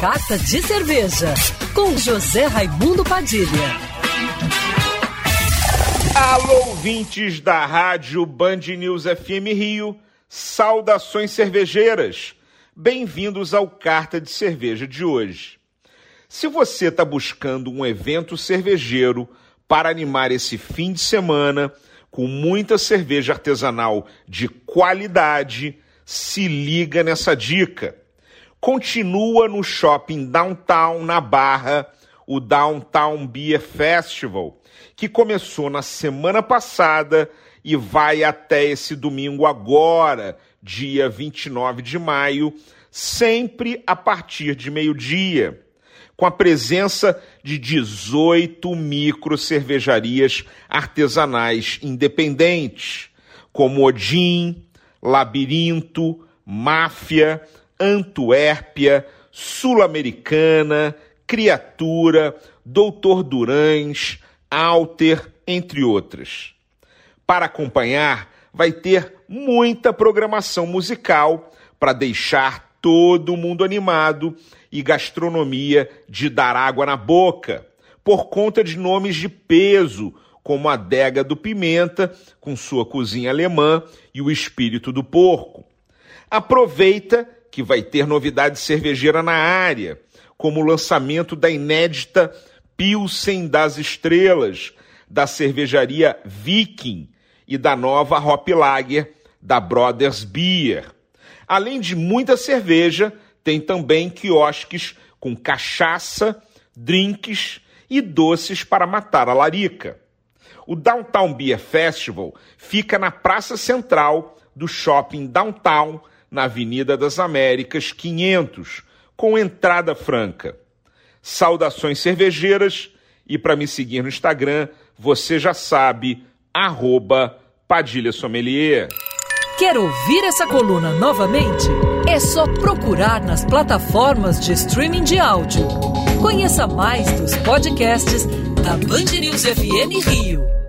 Carta de Cerveja, com José Raimundo Padilha. Alô, ouvintes da rádio Band News FM Rio, saudações cervejeiras. Bem-vindos ao Carta de Cerveja de hoje. Se você está buscando um evento cervejeiro para animar esse fim de semana com muita cerveja artesanal de qualidade, se liga nessa dica. Continua no shopping Downtown, na Barra, o Downtown Beer Festival, que começou na semana passada e vai até esse domingo agora, dia 29 de maio, sempre a partir de meio-dia, com a presença de 18 micro cervejarias artesanais independentes, como Odin, Labirinto, Máfia, Antuérpia, Sul-Americana, Criatura, Doutor Durães, Alter, entre outras. Para acompanhar, vai ter muita programação musical para deixar todo mundo animado e gastronomia de dar água na boca, por conta de nomes de peso como a Dega do Pimenta, com sua cozinha alemã, e o Espírito do Porco. Aproveita que vai ter novidade cervejeira na área, como o lançamento da inédita Pilsen das Estrelas, da cervejaria Viking e da nova Hop Lager da Brothers Beer. Além de muita cerveja, tem também quiosques com cachaça, drinks e doces para matar a larica. O Downtown Beer Festival fica na praça central do shopping Downtown, na Avenida das Américas 500, com entrada franca. Saudações cervejeiras e para me seguir no Instagram, você já sabe, arroba Padilha Sommelier. Quer ouvir essa coluna novamente? É só procurar nas plataformas de streaming de áudio. Conheça mais dos podcasts da Band News FM Rio.